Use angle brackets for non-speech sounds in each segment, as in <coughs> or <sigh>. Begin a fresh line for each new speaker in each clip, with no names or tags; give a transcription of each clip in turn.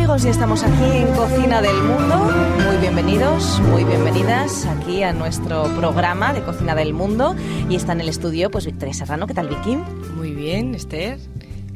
amigos, ya estamos aquí en Cocina del Mundo. Muy bienvenidos, muy bienvenidas aquí a nuestro programa de Cocina del Mundo. Y está en el estudio pues Victoria Serrano. ¿Qué tal, Vicky?
Muy bien, Esther.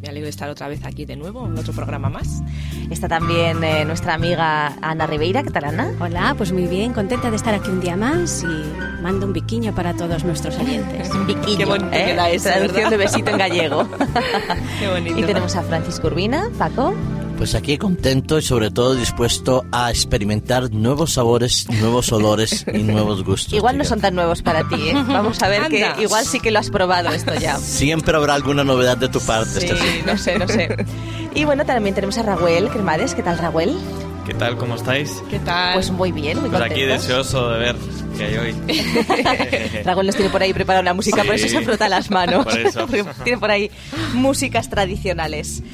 Me alegro de estar otra vez aquí de nuevo en otro programa más.
Está también eh, nuestra amiga Ana Ribeira. ¿Qué tal, Ana?
Hola, pues muy bien, contenta de estar aquí un día más y mando un biquiño para todos nuestros oyentes. <laughs>
Un biquiño,
Qué bonito
¿eh?
queda eso,
Traducción
¿verdad?
de besito en gallego. <laughs>
Qué bonito.
y tenemos a Francisco Urbina. Paco.
Pues aquí contento y sobre todo dispuesto a experimentar nuevos sabores, nuevos olores y <laughs> nuevos gustos.
Igual no son tan nuevos para ti, ¿eh? <laughs> Vamos a ver que
Anda.
igual sí que lo has probado esto ya.
Siempre habrá alguna novedad de tu parte.
Sí,
sí.
no sé, no sé. <laughs> Y bueno, también tenemos a Raúl Cremades. ¿Qué tal, Raúl?
¿Qué tal? ¿Cómo estáis?
¿Qué tal?
Pues muy bien, muy
Pues aquí
contentos.
deseoso de ver qué hay hoy.
Raúl nos tiene por ahí preparada una música, por eso
Sí.
se frota las manos.
Por eso.
Tiene por ahí músicas tradicionales.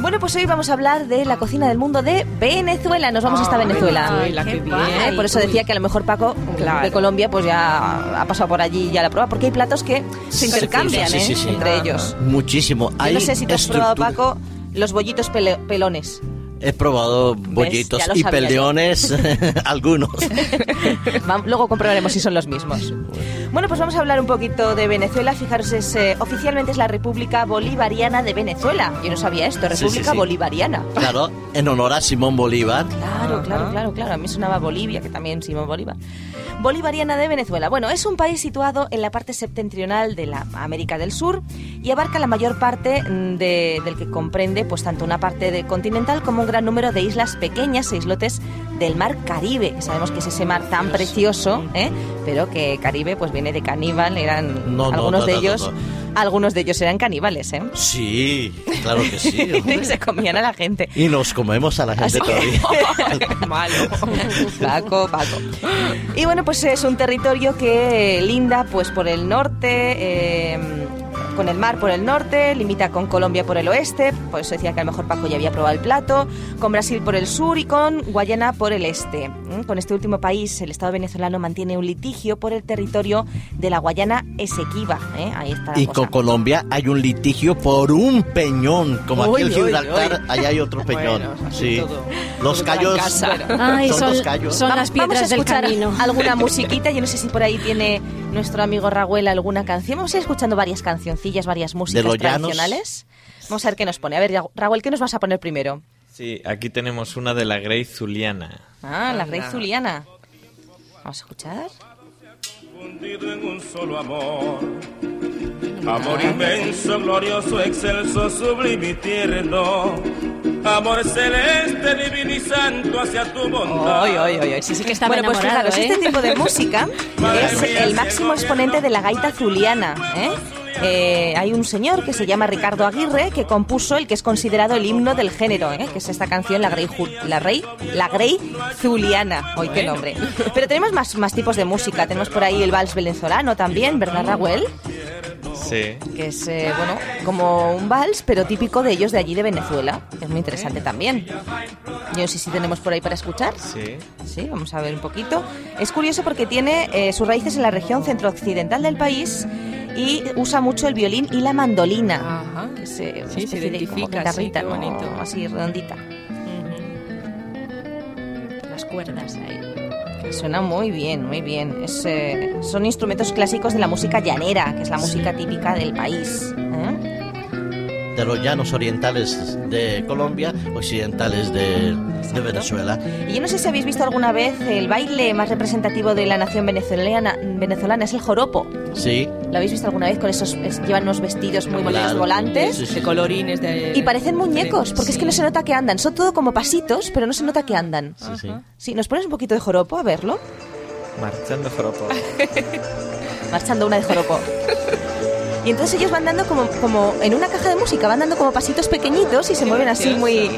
Bueno, pues hoy vamos a hablar de la cocina del mundo de Venezuela. Nos vamos hasta Venezuela.
Venezuela, qué bien.
Eh, Por eso decía que a lo mejor Paco
Claro.
de Colombia pues ya ha pasado por allí y ya la prueba, porque hay platos que se intercambian
sí, sí,
¿eh?
sí.
entre ellos.
Muchísimo.
Yo
Hay
no sé si te has probado, Paco, los bollitos pelones.
He probado bollitos y
sabía
peleones, <laughs> algunos. <laughs>
Luego comprobaremos si son los mismos. Bueno, pues vamos a hablar un poquito de Venezuela. Fijaros, es, eh, oficialmente es la República Bolivariana de Venezuela. Yo no sabía esto,
Sí, sí,
República
sí.
Bolivariana.
Claro, en honor a Simón Bolívar.
Claro, claro, claro, claro. A mí sonaba Bolivia, que también Simón Bolívar. Bolivariana de Venezuela. Bueno, es un país situado en la parte septentrional de la América del Sur y abarca la mayor parte mm, de- del que comprende pues tanto una parte de continental como un gran número de islas pequeñas e islotes del mar Caribe, sabemos que es ese mar tan precioso, ¿eh? pero que Caribe pues viene de caníbal, eran
No, no,
algunos
no,
de
no,
ellos,
no.
algunos de ellos eran caníbales, ¿eh?
Sí, claro que sí. <laughs>
y se comían a la gente.
Y nos comemos a la gente todavía. <laughs> <laughs>
Malo.
Paco, Paco. Y bueno, pues es un territorio que linda pues por el norte, eh, con el mar por el norte, limita con Colombia por el oeste, por eso decía que a lo mejor Paco ya había probado el plato, con Brasil por el sur y con Guayana por el este. ¿Mm? Con este último país, el Estado venezolano mantiene un litigio por el territorio de la Guayana Esequiba. ¿eh? Ahí está la
Y
cosa.
con Colombia hay un litigio por un peñón. Como
Uy,
aquí en Gibraltar, allá hay otro peñón.
Bueno,
sí.
todo.
Los
Todo
callos.
Ay,
son,
son,
dos callos.
son las
Vamos a
piedras del
escuchar
camino.
alguna musiquita. Yo no sé si por ahí tiene nuestro amigo Raúl alguna canción. Vamos a ir escuchando varias cancioncillas, varias músicas
los llanos.
tradicionales. Vamos a ver qué nos pone. A ver, Raúl, ¿qué nos vas a poner primero?
Sí, aquí tenemos una de la Grey Zuliana.
Ah, la Rey
Anda.
Zuliana. Vamos a escuchar.
fundido en un solo amor. Amor inmenso, glorioso, excelso, sublime y tierno. Amor celeste, divino y santo hacia tu bondad.
Ay, ay, ay.
Sí, sí que estaba
bueno, pues fijaros,
¿eh?
este tipo de música es el máximo exponente de la gaita zuliana. ¿eh? Eh, hay un señor que se llama Ricardo Aguirre que compuso el que es considerado el himno del género, ¿eh? que es esta canción, la Grey, la Rey, la Grey Zuliana. Hoy qué nombre. Pero tenemos más, más tipos de música. Tenemos por ahí el vals venezolano también, ¿verdad, Raúl?
Sí.
Que es, eh, bueno, como un vals, pero típico de ellos de allí de Venezuela. Es muy interesante también. Yo no sé si tenemos por ahí para escuchar.
Sí.
Sí, vamos a ver un poquito. Es curioso porque tiene eh, sus raíces en la región centro-occidental del país y usa mucho el violín y la mandolina.
Ajá.
Que es eh, una
Sí, se
especie de como
identifica, sí,
guitarrita,
qué
¿no?
bonito.
así redondita.
Las cuerdas ahí.
Suena muy bien, muy bien. Es, eh, son instrumentos clásicos de la música llanera, que es la música típica del país. ¿eh?
De los llanos orientales de Colombia, occidentales de, de Venezuela.
Y yo no sé si habéis visto alguna vez el baile más representativo de la nación venezolana, venezolana es el joropo.
Sí,
¿Lo habéis visto alguna vez? Con esos es- llevan unos vestidos muy bonitos
Claro.
volantes.
Sí, sí.
De colorines, de...
Y parecen muñecos, porque es que no se nota que andan. Son todo como pasitos, pero no se nota que andan.
sí, sí.
Sí, ¿nos pones un poquito de joropo a verlo?
Marchando joropo. <laughs>
Marchando una de joropo. <laughs> Y entonces ellos van dando como, como en una caja de música, van dando como pasitos pequeñitos y se
Qué
mueven así muy...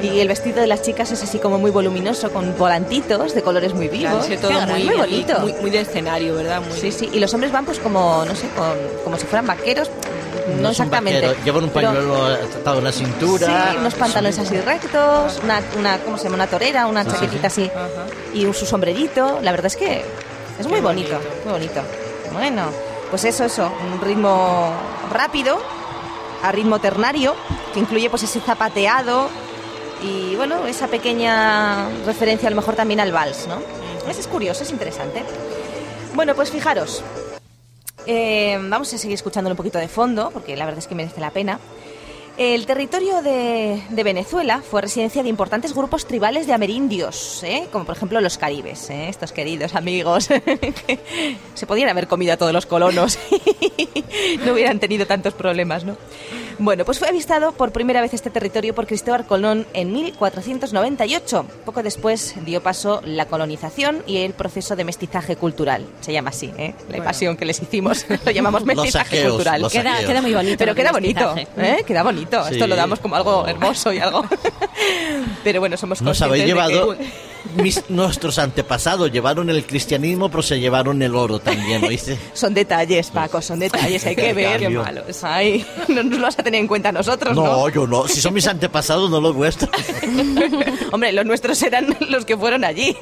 Y el vestido de las chicas es así como muy voluminoso, con volantitos de colores muy vivos.
todo muy,
muy bonito.
Muy, muy de escenario, ¿verdad? Muy...
Sí, sí. Y los hombres van pues como, no sé, con, como si fueran vaqueros. No,
es un
exactamente.
Llevan un pañuelo atado en la cintura.
Sí, unos pantalones así rectos, una, una, ¿cómo se llama? Una torera, una chaquetita así
Ajá.
y un, su sombrerito. La verdad es que es muy bonito. muy bonito. Bueno, pues eso, eso, un ritmo rápido, a ritmo ternario, que incluye pues ese zapateado Y bueno, esa pequeña referencia a lo mejor también al vals, ¿no? Eso es curioso, es interesante. Bueno, pues fijaros, eh, vamos a seguir escuchándolo un poquito de fondo, porque la verdad es que merece la pena. El territorio de, de Venezuela fue residencia de importantes grupos tribales de amerindios, ¿eh? como por ejemplo los caribes, ¿eh? estos queridos amigos. <laughs> Se podían haber comido a todos los colonos <laughs> no hubieran tenido tantos problemas, ¿no? Bueno, pues fue avistado por primera vez este territorio por Cristóbal Colón en 1498. Poco después dio paso la colonización y el proceso de mestizaje cultural. Se llama así, ¿eh? La invasión que les hicimos <laughs> lo llamamos
Los
mestizaje
saqueos,
cultural.
los
Queda, queda muy bonito.
Pero queda bonito. ¿eh? Queda bonito.
Sí.
Esto lo damos como algo hermoso y algo... <laughs> Pero bueno, somos
Nos habéis
de que-
llevado. Mis- nuestros antepasados llevaron el cristianismo, pero se llevaron el oro también, ¿oíste? <laughs>
Son detalles, Paco, son detalles, hay que <laughs>
Qué
ver.
cambio.
malos. Ay, no nos lo vas a tener en cuenta nosotros, ¿no?
No, yo no. Si son mis antepasados, no los vuestros. <laughs>
Hombre, los nuestros eran los que fueron allí.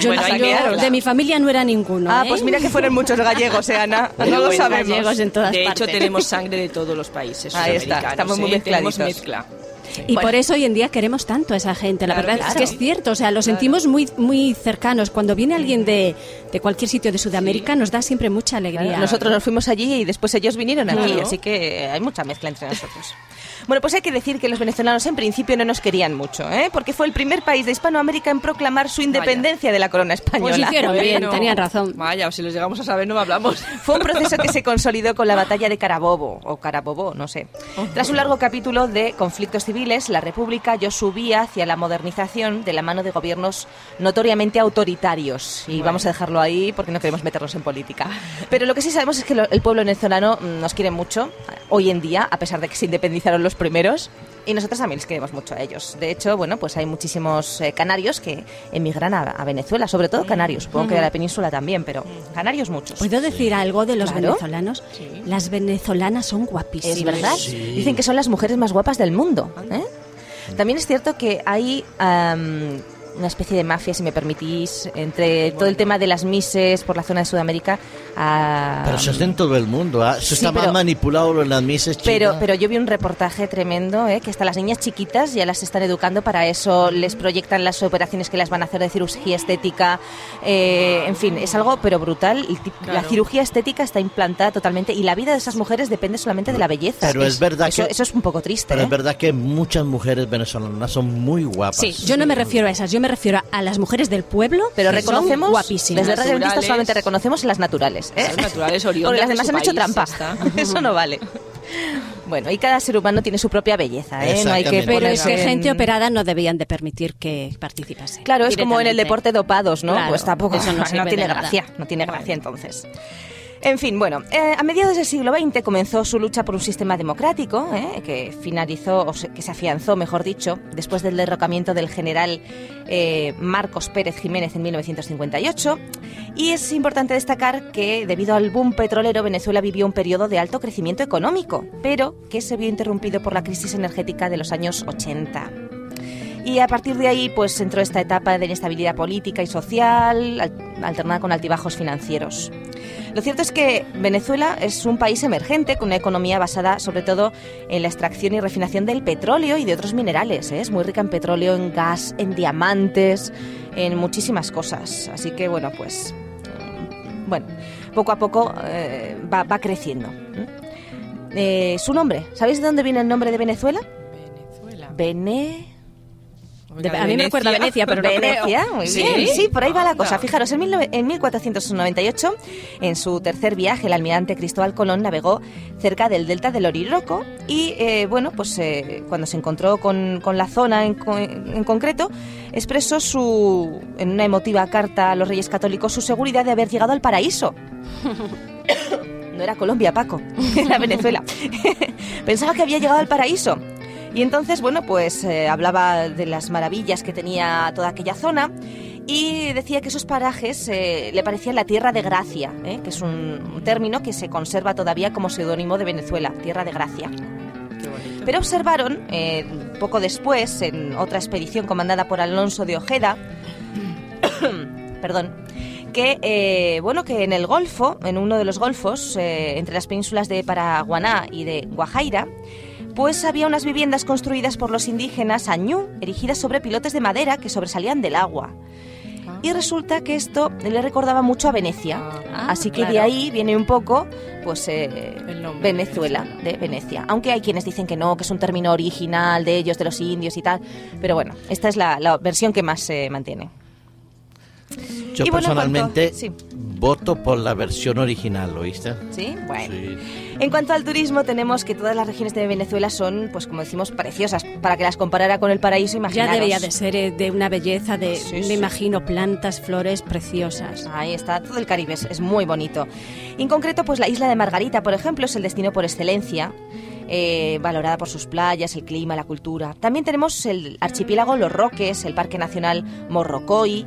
Yo, yo-
saquearos.
de mi familia no era ninguno.
Ah,
¿eh?
pues mira que fueron muchos gallegos, ¿eh, Ana? No lo sabemos.
gallegos en todas
De hecho,
partes.
tenemos sangre de todos los países.
Ahí está, estamos muy
¿eh? Tenemos
mezcladitos.
mezcla.
Y
Bueno.
por eso hoy en día queremos tanto a esa gente. La
Claro,
verdad es que es cierto. O sea, lo sentimos muy, muy cercanos. Cuando viene alguien de, de cualquier sitio de Sudamérica, nos da siempre mucha alegría.
Claro, Nosotros nos fuimos allí y después ellos vinieron aquí, así que hay mucha mezcla entre nosotros. Bueno, pues hay que decir que los venezolanos en principio no nos querían mucho, ¿eh? porque fue el primer país de Hispanoamérica en proclamar su independencia de la corona española.
Pues hicieron bien,
Bueno,
tenían razón.
Vaya, si los llegamos a saber, no hablamos. <laughs>
Fue un proceso que se consolidó con la batalla de Carabobo, o Carabobo, no sé. Tras un largo capítulo de conflictos civiles, la República yo subía hacia la modernización de la mano de gobiernos notoriamente autoritarios. Y vamos a dejarlo ahí porque no queremos meternos en política. Pero lo que sí sabemos es que el pueblo venezolano nos quiere mucho, hoy en día, a pesar de que se independizaron los primeros. Y nosotros también les queremos mucho a ellos. De hecho, bueno, pues hay muchísimos eh, canarios que emigran a, a Venezuela, sobre todo canarios, supongo que a la península también, pero canarios muchos.
¿Puedo decir algo de los
Claro.
venezolanos? Las venezolanas son guapísimas.
Es verdad. Dicen que son las mujeres más guapas del mundo. ¿eh? También es cierto que hay una especie de mafia, si me permitís, entre todo el tema de las mises por la zona de Sudamérica. A-
Pero eso es en todo el mundo, ¿ah? Eso
Sí,
está
pero-
más manipulado en las mises
Pero,
chinas.
pero yo vi un reportaje tremendo, ¿eh? que hasta las niñas chiquitas ya las están educando para eso, les proyectan las operaciones que las van a hacer de cirugía estética, eh, en fin, es algo pero brutal. La cirugía estética está implantada totalmente y la vida de esas mujeres depende solamente de la belleza.
Pero es verdad
eso,
que-
Eso es un poco triste.
Pero
¿eh?
es verdad que muchas mujeres venezolanas son muy guapas.
Sí, yo no me refiero a esas, yo me refiero a las mujeres del pueblo,
Pero
que son
reconocemos,
guapísimas.
desde solamente reconocemos las naturales. ¿Eh?
Las naturales
Porque las
de
demás
su
han hecho trampa. <laughs> Eso no vale. Bueno, y cada ser humano tiene su propia belleza, ¿eh? No hay que.
Pero es que gente operada no debían de permitir que participase.
Claro, es como en el deporte dopados, ¿no?
Claro,
pues tampoco
eso no <laughs>
no, tiene gracia, no tiene gracia entonces. En fin, bueno, eh, a mediados del siglo XX comenzó su lucha por un sistema democrático, ¿eh? que finalizó, o se- que se afianzó, mejor dicho, después del derrocamiento del general eh, Marcos Pérez Jiménez en 1958. Y es importante destacar que debido al boom petrolero, Venezuela vivió un periodo de alto crecimiento económico, pero que se vio interrumpido por la crisis energética de los años 80. Y a partir de ahí, pues entró esta etapa de inestabilidad política y social, al- alternada con altibajos financieros. Lo cierto es que Venezuela es un país emergente con una economía basada sobre todo en la extracción y refinación del petróleo y de otros minerales. ¿eh? Es muy rica en petróleo, en gas, en diamantes, en muchísimas cosas. Así que bueno, pues mm, bueno, poco a poco eh, va, va creciendo. ¿eh? Su nombre, ¿sabéis de dónde viene el nombre de Venezuela?
Venezuela.
Bene...
De- a mí me recuerda a Venecia, pero no
Venecia,
creo.
muy
¿Sí?
bien. Sí, por ahí va la cosa. Fijaros, en, 19 en 1498, en su tercer viaje, el almirante Cristóbal Colón navegó cerca del delta del Orinoco y, eh, bueno, pues eh, cuando se encontró con, con la zona en, en concreto, expresó su, en una emotiva carta a los reyes católicos su seguridad de haber llegado al paraíso. <coughs> No era Colombia, Paco, era Venezuela. <laughs> Pensaba que había llegado al paraíso. Y entonces, bueno, pues eh, hablaba de las maravillas que tenía toda aquella zona y decía que esos parajes eh, le parecían la tierra de gracia, ¿eh? que es un, término que se conserva todavía como seudónimo de Venezuela, tierra de gracia. Pero observaron, eh, poco después, en otra expedición comandada por Alonso de Ojeda, <coughs> perdón, que eh, bueno que en el Golfo, en uno de los golfos, eh, entre las penínsulas de Paraguaná y de Guajaira, pues había unas viviendas construidas por los indígenas añú, erigidas sobre pilotes de madera que sobresalían del agua. Y resulta que esto le recordaba mucho a Venecia.
Ah,
Así que de ahí viene un poco, pues, eh. Venezuela, de Venecia. Aunque hay quienes dicen que no, que es un término original de ellos, de los indios y tal. Pero bueno, esta es la, la versión que más se mantiene.
Yo
Y bueno, cuanto-
personalmente
sí.
voto por la versión original, ¿oíste?
¿Sí? Bueno.
Sí.
En cuanto al turismo, tenemos que todas las regiones de Venezuela son, pues como decimos, preciosas. Para que las comparara con el paraíso,
Ya
imaginaros.
debería de ser eh, de una belleza de,
Sí,
me
sí.
imagino, plantas, flores preciosas.
Ahí está, todo el Caribe es, es muy bonito. Y en concreto, pues la isla de Margarita, por ejemplo, es el destino por excelencia, eh, valorada por sus playas, el clima, la cultura. También tenemos el archipiélago Los Roques, el Parque Nacional Morrocoy.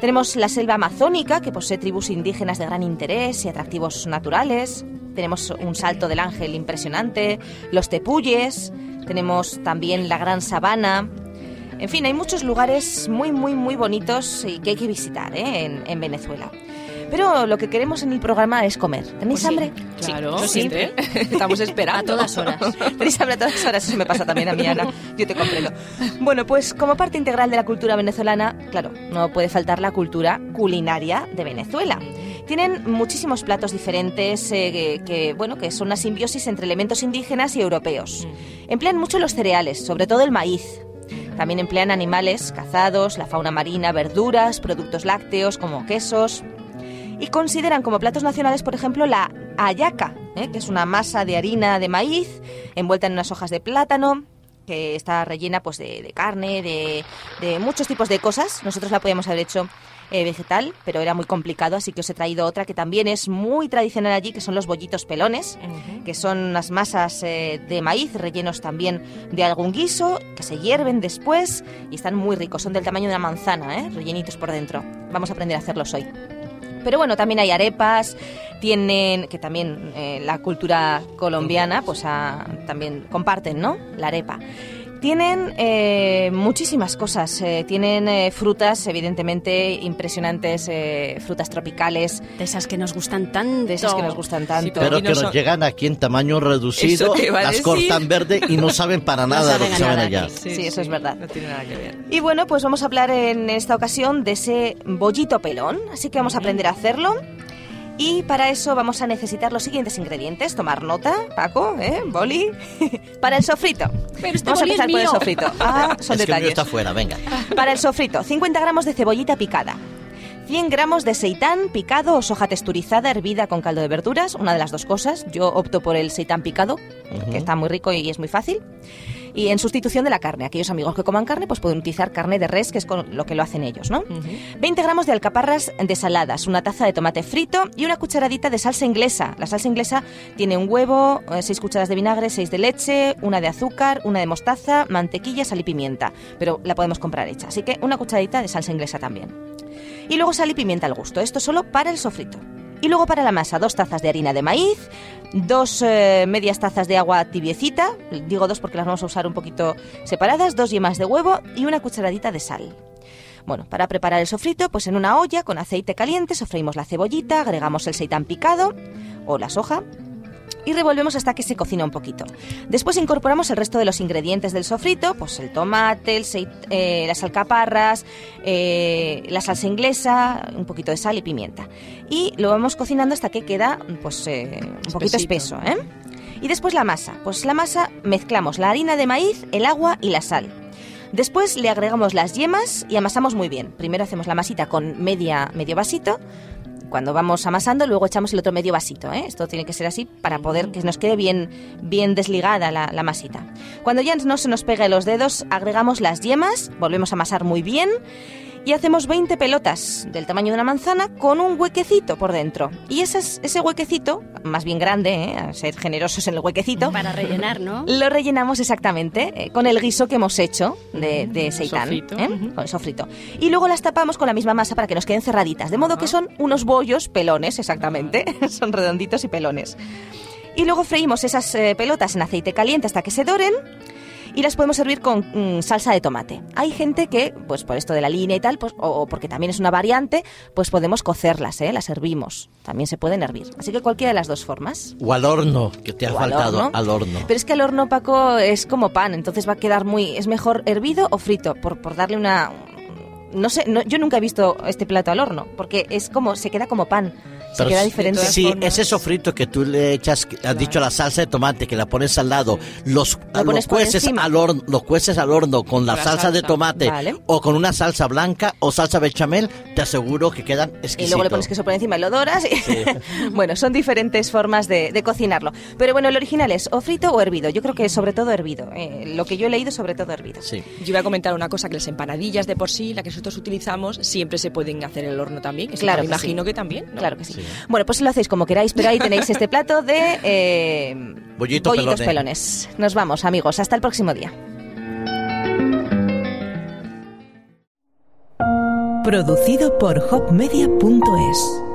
Tenemos la selva amazónica, que posee tribus indígenas de gran interés y atractivos naturales. Tenemos un salto del ángel impresionante, los tepuyes. Tenemos también la gran sabana. En fin, hay muchos lugares muy, muy, muy bonitos y que hay que visitar ¿eh? en, en Venezuela. Pero lo que queremos en el programa es comer. ¿Tenéis
Pues sí.
hambre?
Claro,
Sí.
Esther. <laughs> Estamos esperando.
A todas horas. <laughs>
Tenéis hambre a todas horas, eso me pasa también a mí, Ana. Yo te comprendo. Bueno, pues como parte integral de la cultura venezolana, claro, no puede faltar la cultura culinaria de Venezuela. Tienen muchísimos platos diferentes eh, que, que, bueno, que son una simbiosis entre elementos indígenas y europeos. Emplean mucho los cereales, sobre todo el maíz. También emplean animales cazados, la fauna marina, verduras, productos lácteos como quesos. Y consideran como platos nacionales, por ejemplo, la ayaca, ¿eh? que es una masa de harina de maíz envuelta en unas hojas de plátano que está rellena pues de, de carne, de, de muchos tipos de cosas. Nosotros la podíamos haber hecho eh, vegetal, pero era muy complicado, así que os he traído otra que también es muy tradicional allí, que son los bollitos pelones, que son unas masas eh, de maíz rellenos también de algún guiso, que se hierven después y están muy ricos, son del tamaño de una manzana, ¿eh? rellenitos por dentro. Vamos a aprender a hacerlos hoy. Pero bueno, también hay arepas, tienen, que también eh, la cultura colombiana, pues ah, también comparten, ¿no? La arepa. Tienen eh, muchísimas cosas, eh, tienen eh, frutas, evidentemente, impresionantes, eh, frutas tropicales,
De esas que nos gustan tanto.
de esas que nos gustan tanto.
pero
Pero
aquí
que
no
nos
son-
llegan aquí en tamaño reducido, las cortan verde y no saben para <laughs> nada
saben
lo que saben allá.
aquí.
Sí, eso es verdad.
No tiene nada que ver.
Y bueno, pues vamos a hablar en esta ocasión de ese bollito pelón, así que vamos a aprender a hacerlo. Y para eso vamos a necesitar los siguientes ingredientes. Tomar nota, Paco, ¿eh? Boli. <laughs> para el sofrito.
Pero este
vamos a empezar por el sofrito. Ah, son <laughs>
es que el mío
detalles.
está fuera, venga.
Para el sofrito, 50 gramos de cebollita picada. 100 gramos de seitán picado o soja texturizada hervida con caldo de verduras, una de las dos cosas. Yo opto por el seitán picado, que está muy rico y es muy fácil. Y en sustitución de la carne, aquellos amigos que coman carne pues pueden utilizar carne de res, que es con lo que lo hacen ellos, ¿no? 20 gramos de alcaparras desaladas, una taza de tomate frito y una cucharadita de salsa inglesa. La salsa inglesa tiene un huevo, 6 cucharadas de vinagre, 6 de leche, una de azúcar, una de mostaza, mantequilla, sal y pimienta. Pero la podemos comprar hecha, así que una cucharadita de salsa inglesa también. Y luego sal y pimienta al gusto. Esto solo para el sofrito. Y luego para la masa, dos tazas de harina de maíz, dos eh, medias tazas de agua tibiecita, digo dos porque las vamos a usar un poquito separadas, dos yemas de huevo y una cucharadita de sal. Bueno, para preparar el sofrito, pues en una olla con aceite caliente sofreímos la cebollita, agregamos el seitán picado o la soja y revolvemos hasta que se cocina un poquito. Después incorporamos el resto de los ingredientes del sofrito, pues el tomate, el seit- eh, las alcaparras, eh, la salsa inglesa, un poquito de sal y pimienta. Y lo vamos cocinando hasta que queda pues eh, un poquito espeso. ¿eh? Y después la masa. Pues la masa mezclamos la harina de maíz, el agua y la sal. Después le agregamos las yemas y amasamos muy bien. Primero hacemos la masita con media, medio vasito. Cuando vamos amasando, luego echamos el otro medio vasito. ¿eh? Esto tiene que ser así para poder que nos quede bien, bien desligada la, la masita. Cuando ya no se nos pegue los dedos, agregamos las yemas, volvemos a amasar muy bien y hacemos 20 pelotas del tamaño de una manzana con un huequecito por dentro. Y esas- ese huequecito, más bien grande, ¿eh? a ser generosos en el huequecito,
Para rellenar, ¿no? <laughs>
lo rellenamos exactamente eh, con el guiso que hemos hecho de, de seitán,
sofrito,
¿eh? con el sofrito. Y luego las tapamos con la misma masa para que nos queden cerraditas, de modo que son unos bollos pelones, exactamente, <laughs> son redonditos y pelones. Y luego freímos esas eh, pelotas en aceite caliente hasta que se doren. Y las podemos servir con mm, salsa de tomate. Hay gente que, pues por esto de la línea y tal, pues, o, o porque también es una variante, pues podemos cocerlas, ¿eh? las hervimos. También se pueden hervir. Así que cualquiera de las dos formas.
O al horno, que te ha
O al
faltado,
horno.
al horno.
Pero es que al horno, Paco, es como pan, entonces va a quedar muy... ¿Es mejor hervido o frito? Por, por darle una... No sé, no- yo nunca he visto este plato al horno, porque es como, se queda como pan, se queda diferente.
Sí,
formas-
ese sofrito que tú le echas, que has dicho la salsa de tomate, que la pones al lado, los,
Lo
los cueces al horno, los cueces al horno con la salsa, de tomate
Vale.
o con una salsa blanca o salsa bechamel, te aseguro que quedan exquisitos.
Y luego le pones queso por encima y lo doras. y- <laughs> bueno, son diferentes formas de, de cocinarlo. Pero bueno, el original es o frito o hervido. Yo creo que sobre todo hervido. Eh, lo que yo he leído, sobre todo hervido.
Sí.
Yo voy a comentar una cosa, que las empanadillas de por sí, la que nosotros utilizamos, siempre se pueden hacer en el horno también. Eso
Claro
me
que
imagino
sí.
que también. ¿no?
Claro que sí. Bueno, pues lo hacéis como queráis, pero ahí tenéis este plato de eh,
Bollito
bollitos
pelone.
pelones. Nos vamos, amigos. Hasta el próximo día.
Producido por hopmedia.es